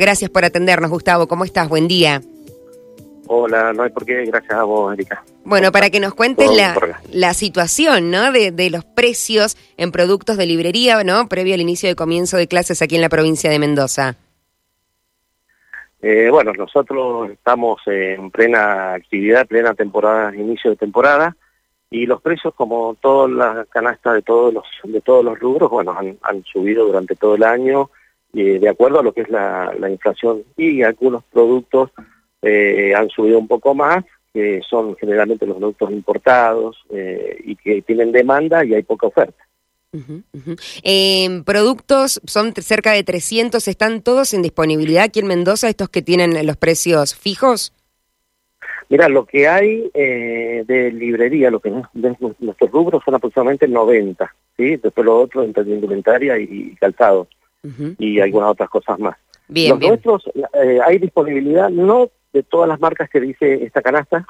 Gracias por atendernos, Gustavo. ¿Cómo estás? Buen día. Hola, no hay por qué. Gracias a vos, Erika. Bueno, para que nos cuentes la, situación, ¿no? De, de los precios en productos de librería, ¿no? Previo al inicio de comienzo de clases aquí en la provincia de Mendoza. Eh, bueno, nosotros estamos en plena actividad, plena temporada, inicio de temporada, y los precios, como todas las canastas de todos los de todos los rubros, bueno, han, han subido durante todo el año, eh, de acuerdo a lo que es la, la inflación, y algunos productos eh, han subido un poco más, que son generalmente los productos importados eh, y que tienen demanda y hay poca oferta. Eh, productos son cerca de 300, ¿están todos en disponibilidad aquí en Mendoza, estos que tienen los precios fijos? Mira, lo que hay eh, de librería, lo que de nuestros rubros son aproximadamente 90, ¿sí? Después lo otro, entre indumentaria y calzado, Y algunas otras cosas más. Bien, Los bien. nuestros, eh, hay disponibilidad no de todas las marcas que dice esta canasta,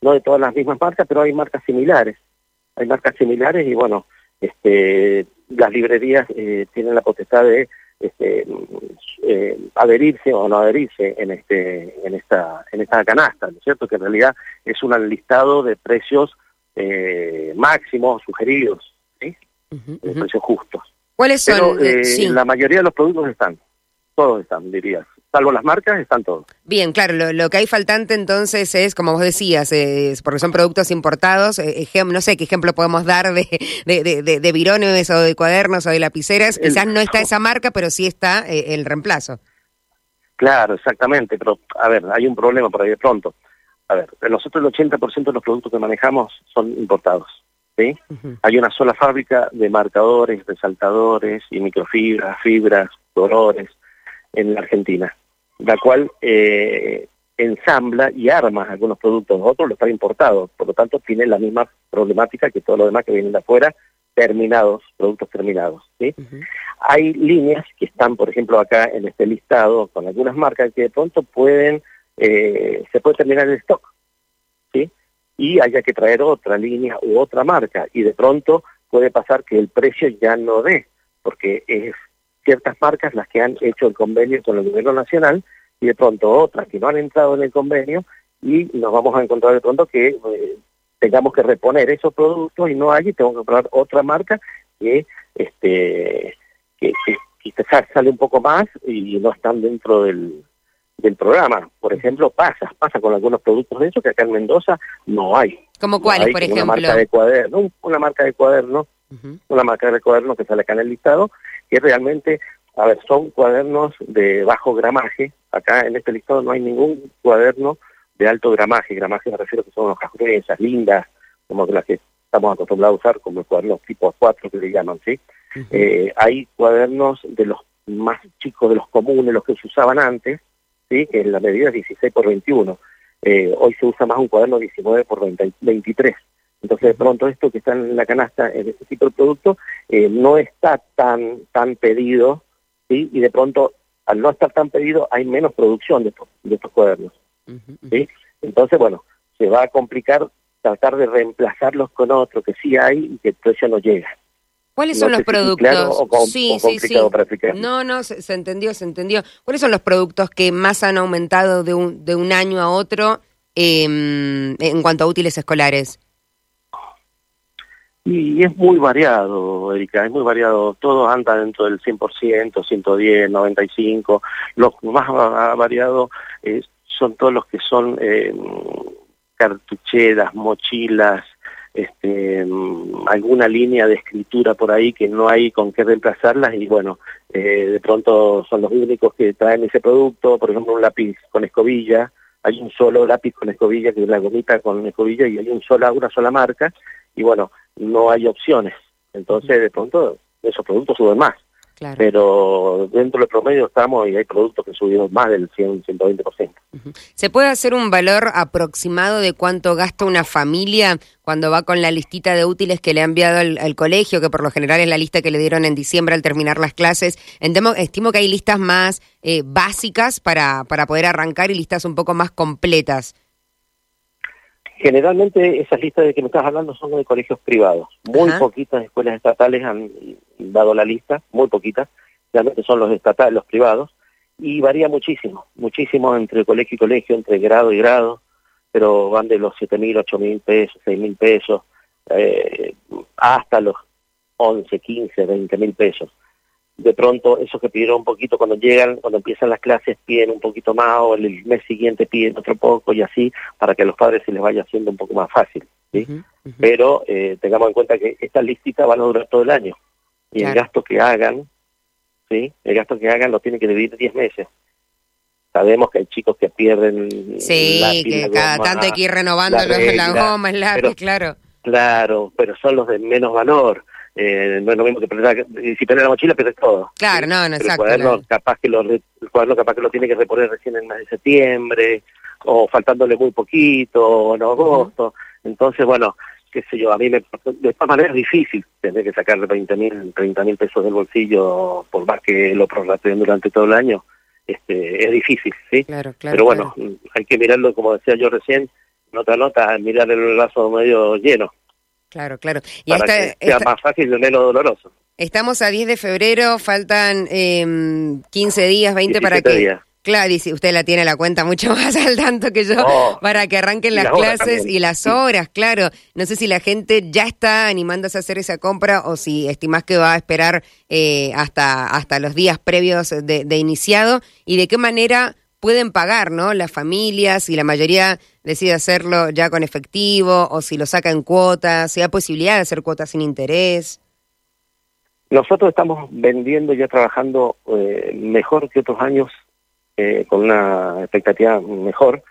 no de todas las mismas marcas, pero hay marcas similares. Hay marcas similares y bueno, este, las librerías eh, tienen la potestad de este, eh, adherirse o no adherirse en este, en esta, en esta canasta, ¿no es cierto? Que en realidad es un listado de precios eh, máximos sugeridos, De precios justos. ¿Cuáles Pero son? eh, eh, sí. la mayoría de los productos están, todos están, dirías. Salvo las marcas, están todos. Bien, claro, lo, lo que hay faltante entonces es, como vos decías, es porque son productos importados, eh, ejem- no sé qué ejemplo podemos dar de, de, de, de- de birones o de cuadernos o de lapiceras, El- quizás no está esa marca, pero sí está eh, el reemplazo. Claro, exactamente, pero a ver, hay un problema por ahí de pronto. A ver, nosotros el 80% de los productos que manejamos son importados, ¿sí? Hay una sola fábrica de marcadores, resaltadores y microfibras, fibras, colores en la Argentina, la cual eh, ensambla y arma algunos productos, otros los trae importados, por lo tanto tienen la misma problemática que todo lo demás que vienen de afuera, terminados, productos terminados, ¿sí? Hay líneas que están, por ejemplo, acá en este listado con algunas marcas que de pronto pueden, eh, se puede terminar el stock, ¿sí? Y haya que traer otra línea u otra marca. Y de pronto puede pasar que el precio ya no dé, porque es ciertas marcas las que han hecho el convenio con el gobierno nacional y de pronto otras que no han entrado en el convenio y nos vamos a encontrar de pronto que eh, tengamos que reponer esos productos y no hay y tengo que comprar otra marca que este que, que quizás sale un poco más y no están dentro del, del programa. Por ejemplo, pasa, pasa con algunos productos de eso que acá en Mendoza no hay. ¿Como No cuáles, por ejemplo? Una marca de cuaderno, un- una marca de cuaderno, una marca de cuaderno que sale acá en el listado, que realmente, a ver, son cuadernos de bajo gramaje. Acá en este listado no hay ningún cuaderno de alto gramaje. Gramaje me refiero a que son hojas gruesas, lindas, como las que estamos acostumbrados a usar, como el cuaderno tipo A4 que le llaman, ¿sí? Eh, hay cuadernos de los más chicos, de los comunes, los que se usaban antes, ¿sí? que en la medida es 16 por 21. Eh, hoy se usa más un cuaderno 19 por 20 23. Entonces, de pronto, esto que está en la canasta, en este tipo de producto, eh, no está tan, tan pedido, ¿sí? y de pronto, al no estar tan pedido, hay menos producción de estos, de estos cuadernos. Entonces, bueno, se va a complicar tratar de reemplazarlos con otro que sí hay y que el precio no llega. ¿Cuáles No son los productos? claro o com- sí, o sí, sí. No, no, se, se entendió, se entendió. ¿Cuáles son los productos que más han aumentado de un, de un año a otro eh, en cuanto a útiles escolares? Y es muy variado, Erika, es muy variado. Todo anda dentro del 100%, 110, 95. Los más va- variado eh, son todos los que son eh, cartucheras, mochilas, este, mm, alguna línea de escritura por ahí que no hay con qué reemplazarlas y bueno, eh, de pronto son los únicos que traen ese producto, por ejemplo un lápiz con escobilla, hay un solo lápiz con escobilla que es la gomita con escobilla y hay un sola, una sola marca y bueno, no hay opciones. Entonces, de pronto, esos productos suben más. Claro. Pero dentro del promedio estamos y hay productos que subimos más del 100, 120%. ¿Se puede hacer un valor aproximado de cuánto gasta una familia cuando va con la listita de útiles que le ha enviado al, al colegio, que por lo general es la lista que le dieron en diciembre al terminar las clases? Entemo- estimo que hay listas más eh, básicas para, para poder arrancar y listas un poco más completas. Generalmente esas listas de que me estás hablando son de colegios privados. Muy Ajá. poquitas escuelas estatales han dado la lista, muy poquitas. Realmente son los estatales, los privados. y varía muchísimo, muchísimo entre colegio y colegio, entre grado y grado, pero van de los siete mil, ocho mil pesos, seis mil pesos, eh, hasta los 11, 15, 20 mil pesos. De pronto, esos que pidieron un poquito, cuando llegan, cuando empiezan las clases, piden un poquito más, o el mes siguiente piden otro poco, y así, para que a los padres se les vaya haciendo un poco más fácil. ¿sí? Pero eh, tengamos en cuenta que estas listitas van a durar todo el año, y el gasto que hagan, ¿sí? el gasto que hagan lo tienen que dividir 10 meses sabemos que hay chicos que pierden sí que cada tanto hay que ir renovando la, los, la goma el lápiz claro claro pero son los de menos valor eh, no es lo mismo que perder si pierdes la mochila pierdes todo. Claro no no exacto el cuaderno capaz que lo el cuaderno capaz que lo tiene que reponer recién en mes de septiembre o faltándole muy poquito o en agosto. Entonces bueno qué sé yo a mí me, de todas maneras es difícil tener que sacar 20 mil 30 mil pesos del bolsillo por más que lo prorrateen durante todo el año. Este es difícil sí claro, claro, pero bueno hay que mirarlo como decía yo recién nota nota mirar el vaso medio lleno Claro, claro. Y para que sea más fácil y menos doloroso. Estamos a 10 de febrero, faltan eh, 15 días, 20 para que... Días. Claro, y si usted la tiene la cuenta mucho más al tanto que yo, oh, para que arranquen las, clases y las horas, claro. No sé si la gente ya está animándose a hacer esa compra o si estimás que va a esperar eh, hasta, hasta los días previos de, de iniciado y de qué manera pueden pagar, ¿no? Las familias y la mayoría decide hacerlo ya con efectivo o si lo saca en cuotas, si hay posibilidad de hacer cuotas sin interés. Nosotros estamos vendiendo ya trabajando eh, mejor que otros años, eh, con una expectativa mejor,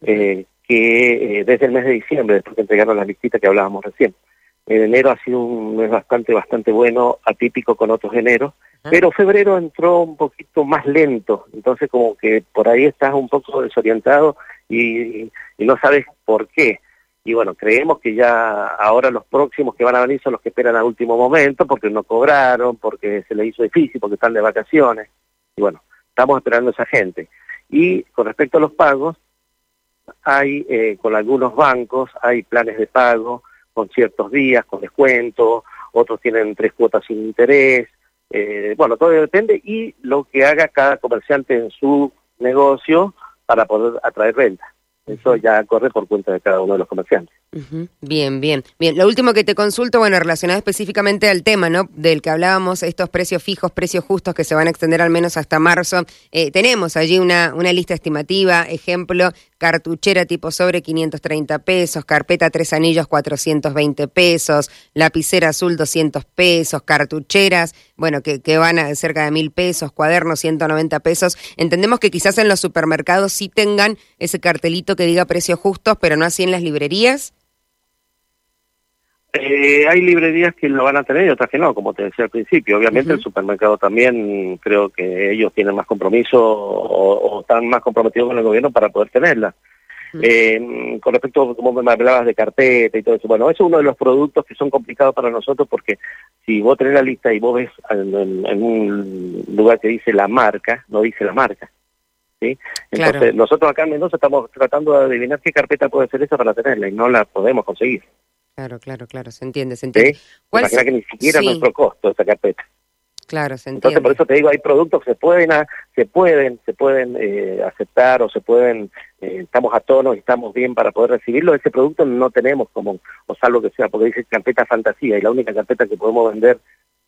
eh, que desde el mes de diciembre, después que entregaron las listitas que hablábamos recién. En enero ha sido un mes bastante, bastante bueno, atípico con otros eneros, pero febrero entró un poquito más lento, entonces como que por ahí estás un poco desorientado y, y, no sabes por qué. Y bueno, creemos que ya ahora los próximos que van a venir son los que esperan al último momento porque no cobraron, porque se les hizo difícil, porque están de vacaciones. Y bueno, estamos esperando a esa gente. Y con respecto a los pagos, hay eh, con algunos bancos, hay planes de pago con ciertos días, con descuento, otros tienen tres cuotas sin interés, eh, bueno, todo depende y lo que haga cada comerciante en su negocio para poder atraer renta. Eso ya corre por cuenta de cada uno de los comerciantes. Bien, bien. Bien, lo último que te consulto, bueno, relacionado específicamente al tema, ¿no? Del que hablábamos, estos precios fijos, precios justos que se van a extender al menos hasta marzo. Eh, tenemos allí una, una lista estimativa, ejemplo, cartuchera tipo sobre 530 pesos, carpeta tres anillos 420 pesos, lapicera azul 200 pesos, cartucheras, bueno, que, que van a cerca de mil pesos, cuadernos 190 pesos. Entendemos que quizás en los supermercados sí tengan ese cartelito que diga precios justos, pero no así en las librerías. Eh, hay librerías que lo van a tener y otras que no, como te decía al principio. Obviamente el supermercado también creo que ellos tienen más compromiso o, están más comprometidos con el gobierno para poder tenerla. eh, con respecto, como me hablabas de carpeta y todo eso, bueno, eso es uno de los productos que son complicados para nosotros porque si vos tenés la lista y vos ves en, en un lugar que dice la marca, no dice la marca. ¿Sí? Entonces, nosotros acá en Mendoza estamos tratando de adivinar qué carpeta puede ser esa para tenerla y no la podemos conseguir. Claro, claro, claro, se entiende, se entiende. ¿Sí? Imagina que ni siquiera sí. nuestro costo esa carpeta. Claro, se entiende. Entonces, por eso te digo, hay productos que se pueden, se pueden, se pueden eh, aceptar o se pueden, eh, estamos a tono y estamos bien para poder recibirlo. Ese producto no tenemos como, o salvo que sea, porque dice carpeta fantasía y la única carpeta que podemos vender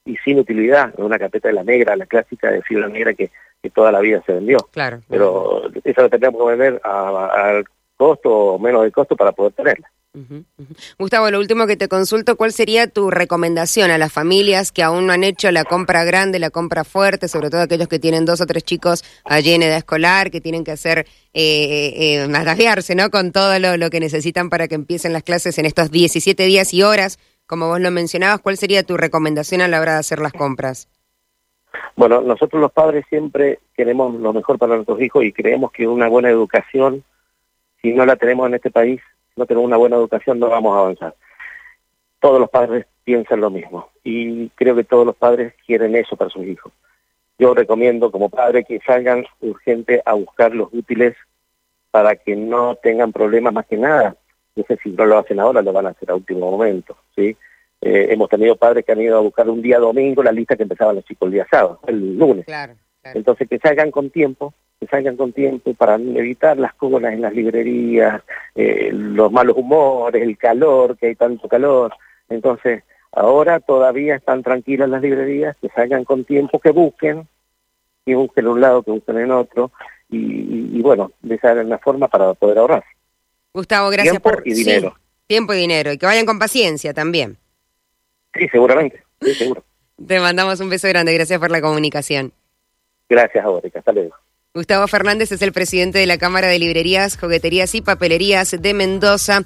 y sin utilidad es una carpeta de la negra, la clásica de fibra negra que, que toda la vida se vendió. Claro. Pero esa la tenemos que vender al costo o menos de costo para poder tenerla. Gustavo, lo último que te consulto, ¿cuál sería tu recomendación a las familias que aún no han hecho la compra grande, la compra fuerte, sobre todo aquellos que tienen dos o tres chicos allí en edad escolar, que tienen que hacer, eh, eh, ataviarse, ¿no? Con todo lo, lo, que necesitan para que empiecen las clases en estos 17 días y horas, como vos lo mencionabas, ¿cuál sería tu recomendación a la hora de hacer las compras? Bueno, nosotros los padres siempre queremos lo mejor para nuestros hijos y creemos que una buena educación, si no la tenemos en este país, no tenemos una buena educación, no vamos a avanzar. Todos los padres piensan lo mismo y creo que todos los padres quieren eso para sus hijos. Yo recomiendo como padre que salgan urgente a buscar los útiles para que no tengan problemas más que nada. No sé si no lo hacen ahora, lo van a hacer a último momento, ¿sí? Eh, hemos tenido padres que han ido a buscar un día domingo la lista que empezaban los chicos el día sábado, el lunes. Claro, Entonces que salgan con tiempo, que salgan con tiempo para evitar las colas en las librerías, eh, los malos humores, el calor, que hay tanto calor. Entonces, ahora todavía están tranquilas las librerías, que salgan con tiempo, que busquen, que busquen en un lado, que busquen en otro, y, bueno, de esa una forma para poder ahorrar. Gustavo, gracias tiempo por... y dinero. tiempo y dinero, y que vayan con paciencia también. Sí, seguramente, sí, seguro. Te mandamos un beso grande, gracias por la comunicación. Gracias a hasta luego. Gustavo Fernández es el presidente de la Cámara de Librerías, Jugueterías y Papelerías de Mendoza.